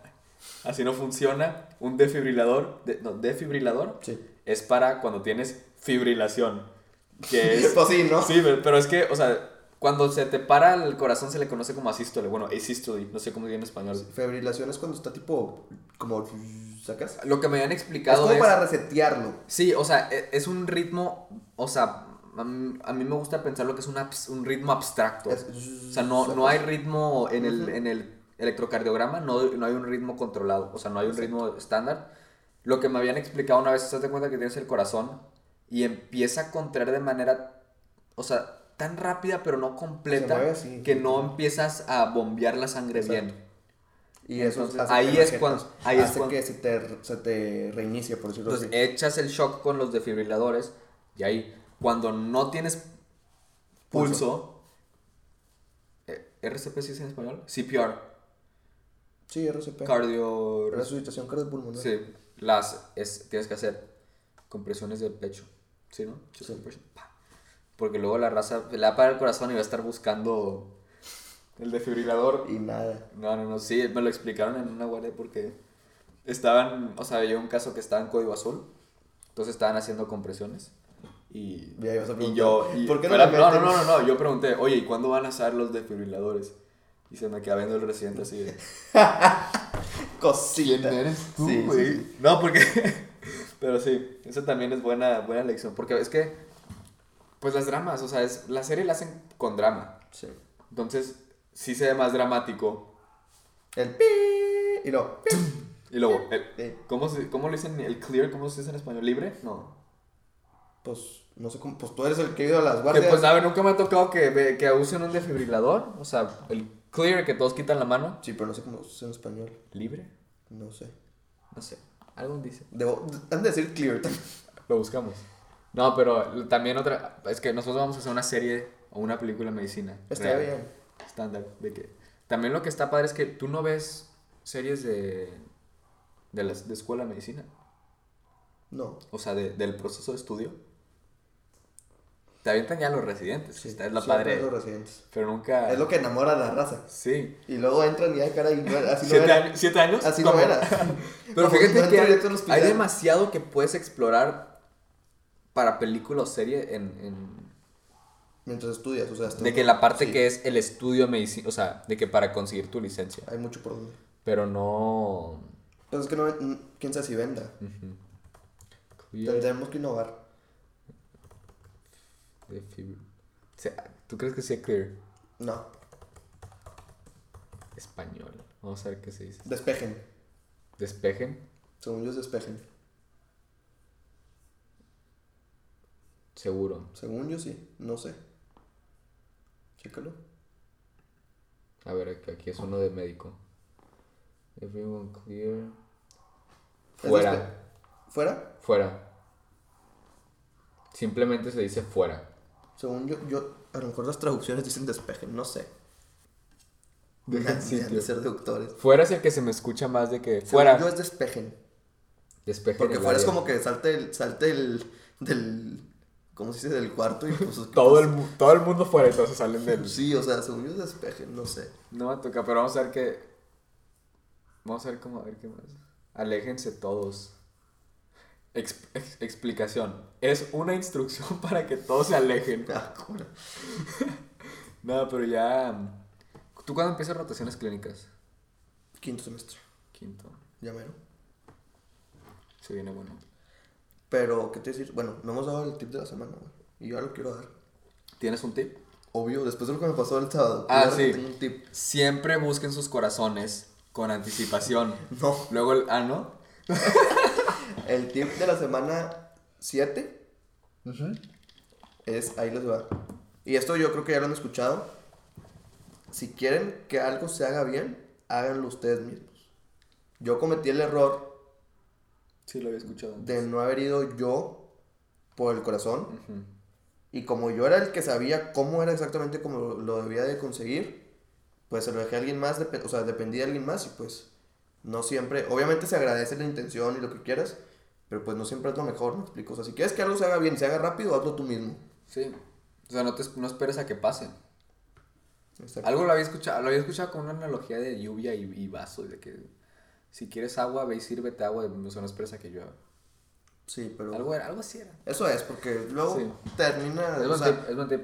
Así no funciona un defibrilador. de- no, defibrilador Sí. es para cuando tienes fibrilación. Que *laughs* es. pues sí, ¿no? sí, pero- pero es que, o sea, cuando se te para el corazón se le conoce como asístole. Bueno, asystole, no sé cómo dice en español. Febrilación es cuando está tipo, como, ¿sacas? Lo que me habían Es explicado como es. para resetearlo. Sí, o sea, e- es un ritmo. O sea, a mí, a mí me gusta pensar lo que es un, abs- un ritmo abstracto. Es- O sea, no, no hay ritmo en el, en el electrocardiograma, no, no hay un ritmo controlado, o sea, no hay un ritmo estándar. Lo que me habían explicado una vez, te das cuenta que tienes el corazón y empieza a contraer de manera, o sea, tan rápida pero no completa así. que no empiezas a bombear la sangre Exacto. bien. Y eso Entonces, hace ahí es cuando- ahí es hace cuando- que se te, se te reinicie, por decirlo Entonces así. echas el shock con los desfibriladores y ahí, cuando no tienes pulso, eh, ¿RCP sí es en español? CPR, Sí, RCP. cardio... Resucitación cardiopulmonar. Sí, las es, tienes que hacer compresiones del pecho, ¿sí, no? Sí. Porque luego la raza le va a parar el corazón y va a estar buscando el desfibrilador. Y nada. No, no, no, sí, me lo explicaron en una guardia porque estaban, o sea, había un caso que estaba en código azul, entonces estaban haciendo compresiones. Y, ibas a y yo, y- ¿por qué no le no, no, no, no, no, yo pregunté, oye, ¿y cuándo van a usar los desfibriladores? Y se me queda viendo el residente así de... *laughs* Cosita. eres tú, Sí, sí, güey? sí. No, porque. *laughs* Pero sí, eso también es buena, buena lección. Porque es que. Pues las dramas, o sea, es, la serie la hacen con drama. Sí. Entonces, sí se ve más dramático. El pi y pi. Y luego, el-. ¿cómo, se- ¿cómo lo dicen? ¿El clear? ¿Cómo se dice en español? ¿Libre? No. Pues, no sé cómo, pues tú eres el que ido a las Que guardias. pues, a ver, nunca me ha tocado que, que usen un desfibrilador. O sea, el clear que todos quitan la mano. Sí, pero no sé cómo es en español. ¿Libre? No sé. No sé. Algo dice. Debo, han de decir clear. Lo buscamos. No, pero también otra. Es que nosotros vamos a hacer una serie o una película de medicina. Está real, bien. Estándar. De que. También lo que está padre es que tú no ves series de. de, las, de escuela de medicina. No. O sea, de- del proceso de estudio. Te avientan ya los residentes. Sí, es la padre. los residentes. Pero nunca. Es lo que enamora a la raza. Sí. Y luego entran y no era- así no ¿Siete, era. años, ¿Siete años? Así no era. *laughs* Pero fíjate no que hay demasiado que puedes explorar para película o serie en, en- Mientras estudias, o sea, de que la parte sí, que es el estudio de medicina, o sea, de que para conseguir tu licencia, Hay mucho por donde. pero no... Pues es que no, quién sabe si venda. Clear Tendremos que innovar. ¿Tú crees que sea clear? No, Español. Vamos a ver qué se dice. despejen. Despejen. Según yo es despejen. Seguro. Según yo sí, no sé. Chécalo. A ver, aquí- es uno de médico. Everyone clear. ¿Es Fuera. despe- ¿Fuera? Fuera. Simplemente se dice fuera. Según yo, yo, a lo mejor las traducciones dicen despejen, no sé. *laughs* Sitio. de ser deductores. Fuera es el que se me escucha más de que Según fuera. yo es despejen. Despejen Porque fuera es como que salte el, salte el, del, ¿cómo se dice? Del cuarto y pues... ¿qué *laughs* todo el, todo el mundo fuera, entonces salen del... Sí, o sea, según yo es despejen, no sé. No me toca, pero vamos a ver qué... Vamos a ver cómo, a ver qué más. Aléjense todos. Ex- ex- explicación. Es una instrucción *laughs* para que todos se alejen. Ah. *laughs* No, pero ya... ¿Tú cuándo empiezas rotaciones clínicas? Quinto semestre, Quinto. ya mero. Se viene bueno. Pero, ¿qué te decir? Bueno, no hemos dado el tip de la semana, güey. Y yo ya lo quiero dar. ¿Tienes un tip? Obvio, después de lo que me pasó el sábado. Ah, claro sí. Tengo un tip. Siempre busquen sus corazones con anticipación. *laughs* No, Luego, el- ah, ¿no? *laughs* el tip de la semana 7 es, ahí les va. Y esto yo creo que ya lo han escuchado. Si quieren que algo se haga bien, háganlo ustedes mismos. Yo cometí el error Sí, lo había escuchado. de no haber ido yo por el corazón. Y como yo era el que sabía cómo era exactamente como lo, debía de conseguir, pues se lo dejé a alguien más, o sea, dependía de alguien más y pues no siempre, obviamente se agradece la intención y lo que quieras, pero pues no siempre es lo mejor, me explico. O sea, si quieres que algo se haga bien se haga rápido, hazlo tú mismo. Sí. O sea, no, te, no esperes a que pase. Algo lo había escuchado, lo había escuchado con una analogía de lluvia y, y vaso, de que si quieres agua, ve y sírvete agua, o sea, no esperes a que llueva. Sí, pero... Algo, era- algo así era. Eso es, porque luego Sí. termina... Es o sea, tip, es tip.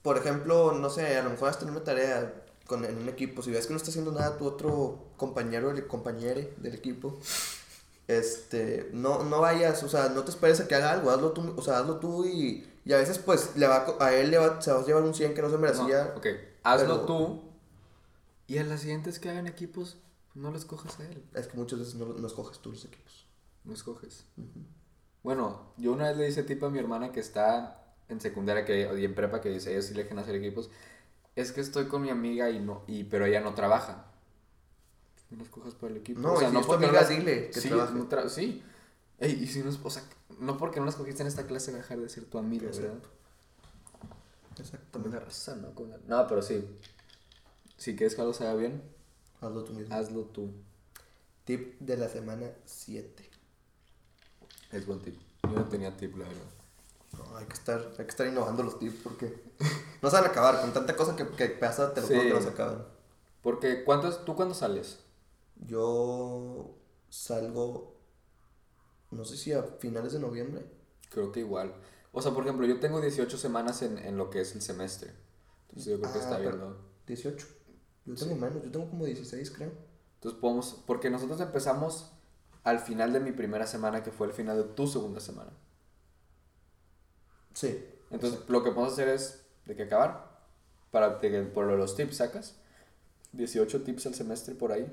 por ejemplo, no sé, a lo mejor a tener una tarea con, en un equipo, si ves que no está haciendo nada tu otro compañero, el compañero del equipo, este, no, no vayas, o sea, no te esperes a que haga algo, hazlo tú, o sea, hazlo tú y, y a veces pues le va, a él le va, se va a llevar un 100 que no se merecía. No, ok, hazlo pero- tú. Y a las siguientes que hagan equipos, no los cojas a él. Es que muchas veces no, no escoges tú los equipos. No escoges. Bueno, yo una vez le hice tipo a mi hermana que está en secundaria que, y en prepa que dice, ellos sí le dejan hacer equipos. Es que estoy con mi amiga y no, y, pero ella no trabaja. No los cojas para el equipo. No, y si es tu amiga, las- dile que sí, trabaje. no tra- sí. Ey, y si no, o sea, no porque no las cogiste en esta clase va a dejar de ser tu amiga, ¿verdad? Exacto. También Exactamente. la raza, ¿no? Con la- No, pero sí. Si quieres que algo se haga bien, Hazlo tú mismo. hazlo tú. Tip de la semana 7. Es buen tip. Yo no tenía tip, la verdad. No, hay que estar, hay que estar innovando los tips porque *laughs* no se van a acabar con tanta cosa que, que pasa, te lo juro Sí. que no se acaban. Porque, ¿cuántos, ¿tú cuándo sales? Yo salgo, no sé si a finales de noviembre. Creo que igual. O sea, por ejemplo, yo tengo 18 semanas en, en lo que es el semestre. Entonces yo creo que Ah, está pero- viendo. 18. Yo tengo menos, yo tengo como 16, creo. Entonces podemos. Porque nosotros empezamos al final de mi primera semana, que fue el final de tu segunda semana. Sí. Entonces lo que podemos hacer es de que acabar. Para que por los tips sacas. 18 tips al semestre por ahí.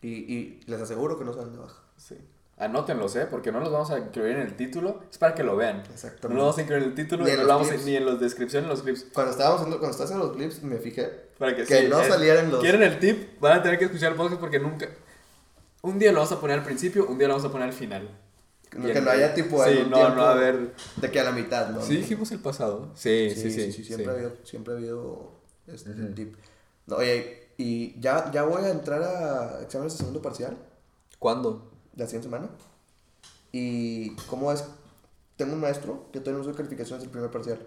Y, y les aseguro que no salen de baja. Sí. Anótenlos, ¿eh? Porque no los vamos a incluir en el título. Es para que lo vean. Exactamente. No los vamos a incluir en el título Ni en no los lo vamos a, ni en los descripciones, en los clips. Cuando estábamos haciendo, cuando estás haciendo los clips, me fijé Para que, que sí, no salieran los. ¿Quieren el tip? Van a tener que escuchar el podcast porque nunca... Un día lo vamos a poner al principio, un día lo vamos a poner al final. Que Y no en- haya tipo Sí, algún no, no, a ver... De que a la mitad, ¿no? Sí dijimos el pasado. Sí, sí, sí. sí, siempre, Ha habido, siempre ha habido este tip. No, oye, y ya, ya voy a entrar a exámenes de segundo parcial ¿Cuándo? La siguiente semana. Y cómo es, tengo un maestro que todavía no sube calificaciones del primer parcial.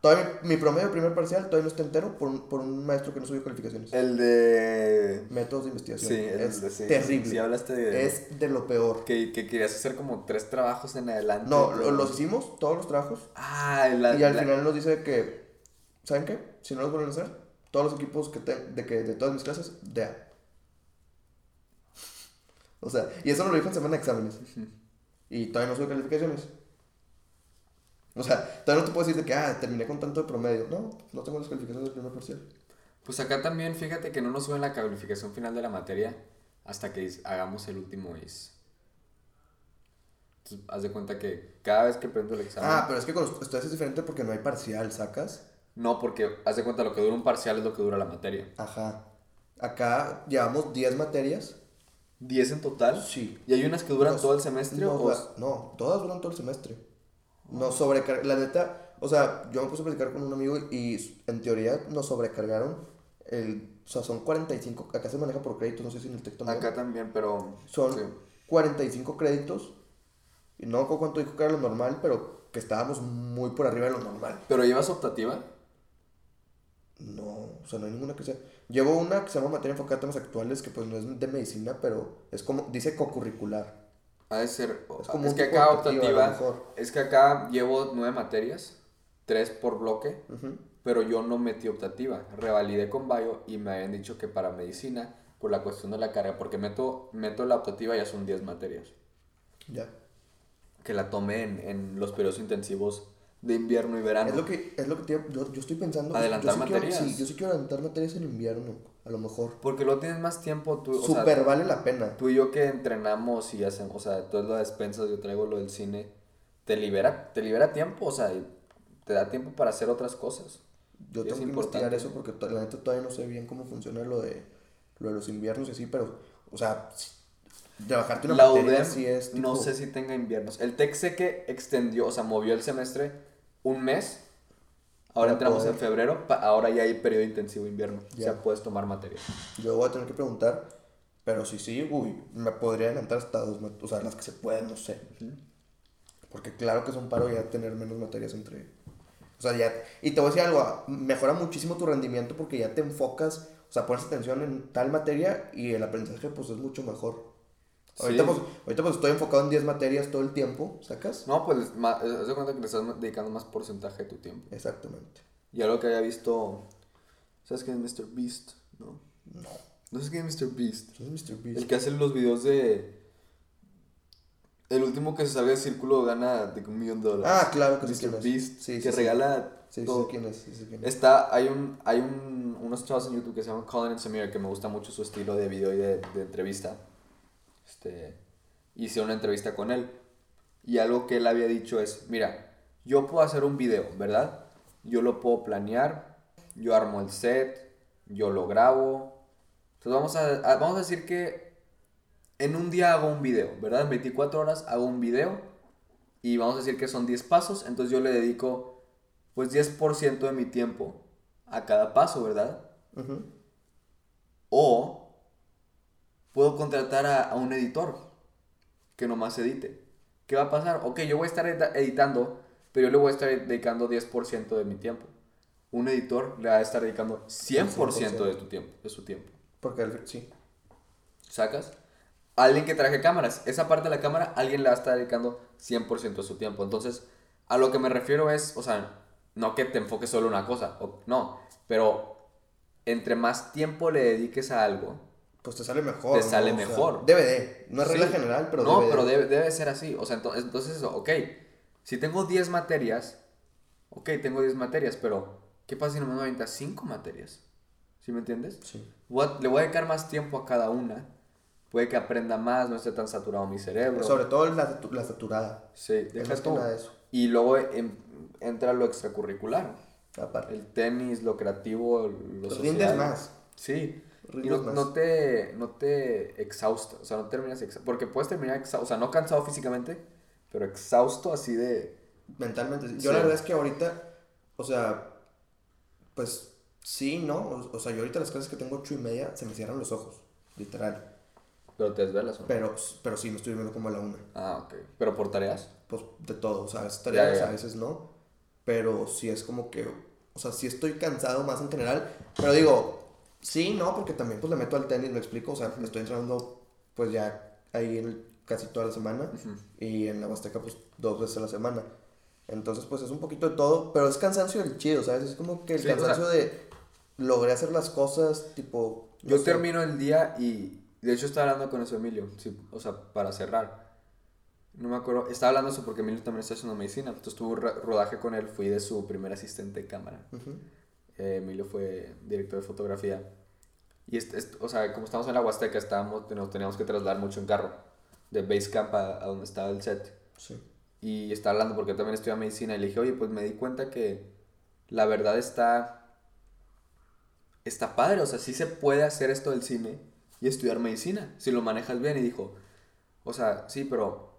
Todavía mi, mi promedio del primer parcial todavía no está entero por un, por un maestro que no subió calificaciones. El de... Métodos de investigación. Sí, el es de... sí, terrible. Sí, hablaste de... Es de lo peor. Que, que querías hacer como tres trabajos en adelante. No, pero- los hicimos, todos los trabajos. Ah, la, Y al la- final nos dice que, ¿saben qué? Si no los vuelven a hacer, todos los equipos que te- de, que, de todas mis clases, de. O sea, y eso nos lo dijo en semana de exámenes. Y todavía no sube calificaciones. O sea, todavía no te puedo decir de que, ah, terminé con tanto de promedio. No, no tengo las calificaciones del primer parcial. Pues acá también, fíjate que no nos suben la calificación final de la materia hasta que hagamos el último IS. Entonces, haz de cuenta que cada vez que prendo el examen... Ah, pero es que con ustedes es diferente porque no hay parcial, ¿sacas? No, porque haz de cuenta lo que dura un parcial es lo que dura la materia. Ajá. Acá llevamos 10 materias. ¿10 en total? Sí. ¿Y hay unas que duran No, todo el semestre? No, o... no, todas duran todo el semestre. No sobrecar... La neta, o sea, yo me puse a platicar con un amigo y en teoría nos sobrecargaron el... O sea, son 45... Acá se maneja por créditos, no sé si en el texto. Acá también, pero... Son sí. 45 créditos. Y no recuerdo cuánto dijo que era lo normal, pero que estábamos muy por arriba de lo normal. ¿Pero llevas optativa? No, o sea, no hay ninguna que sea. Llevo una que se llama materia enfocada a temas actuales, que pues no es de medicina, pero es como, dice cocurricular. Ha de ser... Es Es, como un que acá optativa. Es que acá llevo nueve materias, tres por bloque. Pero yo no metí optativa. Revalidé con Bio y me habían dicho que para medicina, por la cuestión de la carga, porque meto, meto la optativa ya son 10 materias. Ya. Que la tomé en, en los periodos intensivos de invierno y verano. Es lo que, es lo que te- yo, yo estoy pensando. Adelantar yo sí quiero- materias. sí, yo sí quiero adelantar materias en invierno, a lo mejor. Porque luego tienes más tiempo. Tú, o sea, Súper vale la pena. tú y yo que entrenamos y hacemos, o sea, tú es lo de despensas, yo traigo lo del cine. Te libera, te libera tiempo, o sea, te da tiempo para hacer otras cosas. Yo tengo es que importante. investigar eso porque la neta todavía no sé bien cómo funciona lo de, lo de los inviernos y así, pero, o sea, si- de bajarte una La materia UDEM es no sé si tenga inviernos. El TEC sé que extendió, o sea, movió el semestre un mes. Ahora entramos poder- en febrero, ahora ya hay periodo intensivo invierno. O Ya. sea, puedes tomar materia. Yo voy a tener que preguntar, pero si sí, uy, me podría adelantar hasta dos, o sea, las que se pueden, no sé. Porque claro que es un paro ya tener menos materias entre... O sea, ya... Y te voy a decir algo, mejora muchísimo tu rendimiento porque ya te enfocas, o sea, pones atención en tal materia y el aprendizaje pues es mucho mejor. Ahorita, Sí. pues, ahorita pues estoy enfocado en 10 materias todo el tiempo, ¿sacas? No, pues, eh, haz de cuenta que le estás dedicando más porcentaje de tu tiempo. Exactamente. Y algo que había visto. ¿Sabes quién es Mr. Beast? No. No, No sé quién es Mr. Beast. eso es Mr. Beast. El que hace los videos de. El último que se salga del círculo gana de un millón de dólares. Ah, claro que sí, quién Mr. Beast. Sí, sí, que sí. regala Sí, sí, todo. sé quién es, sí, quién es. Está, hay un, hay un, unos chavos en YouTube que se llaman Colin and Samir, que me gusta mucho su estilo de video y de, de entrevista. Este, hice una entrevista con él. Y algo que él había dicho es, mira, yo puedo hacer un video, ¿verdad? Yo lo puedo planear, yo armo el set, yo lo grabo. Entonces vamos a, a- vamos a decir que en un día hago un video, ¿verdad? En 24 horas hago un video y vamos a decir que son 10 pasos, entonces yo le dedico pues 10% de mi tiempo a cada paso, ¿verdad? O puedo contratar a, a un editor que nomás edite. ¿Qué va a pasar? Ok, yo voy a estar edita- editando, pero yo le voy a estar dedicando 10% de mi tiempo. Un editor le va a estar dedicando 100% de, tu tiempo, de su tiempo. Porque al- sí. ¿Sacas? Alguien que traje cámaras, esa parte de la cámara, alguien le va a estar dedicando 100% de su tiempo. Entonces, a lo que me refiero es, o sea, no que te enfoques solo en una cosa, o- no, pero entre más tiempo le dediques a algo, Pues te sale mejor. Te sale O sea, mejor. debe de. No es regla Sí. general, pero no, debe pero de. debe, debe ser así. O sea, ento- entonces, eso, ok. Si tengo 10 materias, ok, tengo 10 materias, pero ¿qué pasa si no me avientas 5 materias? ¿Sí me entiendes? Sí. A- le voy a dedicar más tiempo a cada una, puede que aprenda más, no esté tan saturado mi cerebro. Sobre todo la, la saturada. Sí, Es deja que tú. nada eso. Y luego em- entra lo extracurricular. Aparte. El tenis, lo creativo, lo. Rindes más. Sí. No, no te, no te exhausta, o sea, no terminas exhausto. Porque puedes terminar exhausto, o sea, no cansado físicamente, pero exhausto así de... Mentalmente. Yo Sí. la verdad es que ahorita, o sea, pues sí, ¿no? O, o sea, yo ahorita las clases que tengo ocho y media se me cierran los ojos, literal. Pero te desvelas, ¿o no? Pero, pero sí, me estoy viendo como a la una. Ah, ok. ¿Pero por tareas? Pues de todo, o sea, a veces tareas, Ya, ya. a veces no. Pero sí es como que, o sea, sí estoy cansado más en general. Pero digo, sí, no, porque también pues le meto al tenis, me explico. O sea, me estoy entrenando pues ya ahí en el- casi toda la semana. Y en la Huasteca pues dos veces a la semana. Entonces pues es un poquito de todo, pero es cansancio del chido, ¿sabes? Es como que el Sí, o sea- cansancio de logré hacer las cosas, tipo... no Yo sé. termino el día y... De hecho, estaba hablando con eso Emilio, sí, o sea, para cerrar. No me acuerdo, estaba hablando eso porque Emilio también está haciendo medicina. Entonces tuve un rodaje con él, fui de su primer asistente de cámara. Eh, Emilio fue director de fotografía. Y, est- est- o sea, como estamos en la Huasteca, estábamos, nos teníamos que trasladar mucho en carro. De Basecamp a, a donde estaba el set. Sí. Y estaba hablando porque también estudia medicina. Y le dije, oye, pues me di cuenta que la verdad está. Está padre. O sea, sí se puede hacer esto del cine y estudiar medicina. Si lo manejas bien. Y dijo, o sea, sí, pero.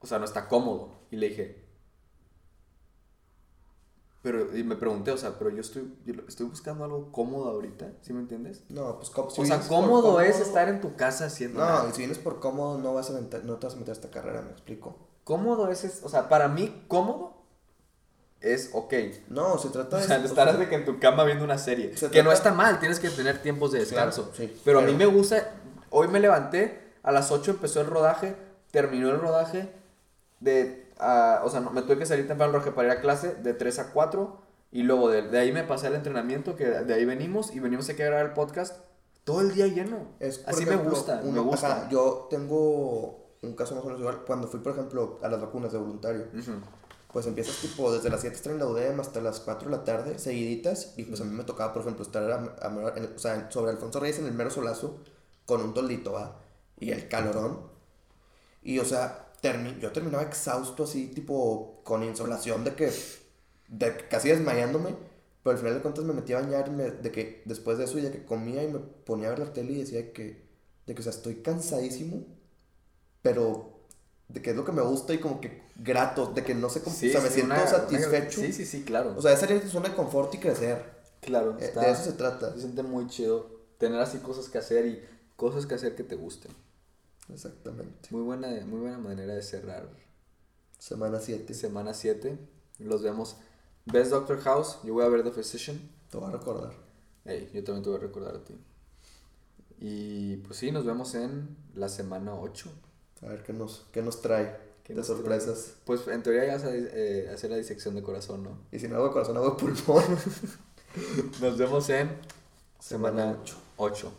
O sea, no está cómodo. Y le dije. Pero, y me pregunté, o sea, pero yo estoy, yo estoy buscando algo cómodo ahorita, ¿sí me entiendes? No, pues como... si o sea, cómodo es estar en tu casa haciendo nada. No, y si vienes por cómodo no vas a meter, no te vas a meter a esta carrera, me explico. Cómodo es, es- o sea, para mí cómodo es ok. No, se trata O de... sea, o estar de que en tu cama viendo una serie. Se Que no está mal, tienes que tener tiempos de descanso. Claro, sí, pero, a mí me pero- gusta, hoy me levanté, a las 8 empezó el rodaje, terminó el rodaje, de, ah, o sea, no- me tuve que salir temprano rodaje para ir a clase, de 3 a 4, y luego de, de ahí me pasé al entrenamiento, que de ahí venimos, y venimos aquí a grabar el podcast, todo el día lleno. Es, Así ejemplo, me gusta, me gusta. ajá, yo tengo un caso más o menos igual. Cuando fui, por ejemplo, a las vacunas de voluntario, Ujú. pues empiezas tipo desde las 7 estar en la UDEM hasta las 4 de la tarde, seguiditas. Y pues a mí me tocaba, por ejemplo, estar a, a- en- o sea, sobre Alfonso Reyes en el mero solazo, con un toldito, ¿va? Y el calorón. Y o sea, termi- yo terminaba exhausto así, tipo con insolación de que, de que casi desmayándome. Pero al final de cuentas me metí a bañar y me- de que después de eso y de que comía y me ponía a ver la tele y decía que, de que o sea, estoy cansadísimo, pero de que es lo que me gusta y como que grato, de que no sé cómo, Sí, o sea, me sí, siento una- satisfecho. una- sí, sí, sí, claro. O sea, es salir de zona de confort y crecer. claro, Eh, está- de eso se trata. Se siente muy chido tener así cosas que hacer y cosas que hacer que te gusten. Exactamente. Muy buena, muy buena manera de cerrar Semana 7. semana 7. Los vemos. ¿Ves Doctor House? Yo voy a ver The Physician. Te voy a recordar. Ey, yo también te voy a recordar a ti. Y pues sí, nos vemos en la semana 8. A ver qué nos, qué nos trae ¿Qué de nos sorpresas. Pues en teoría ya vas a eh, hacer la disección de corazón, ¿no? Y si no hago corazón, hago pulmón. *laughs* Nos vemos en Semana semana 8.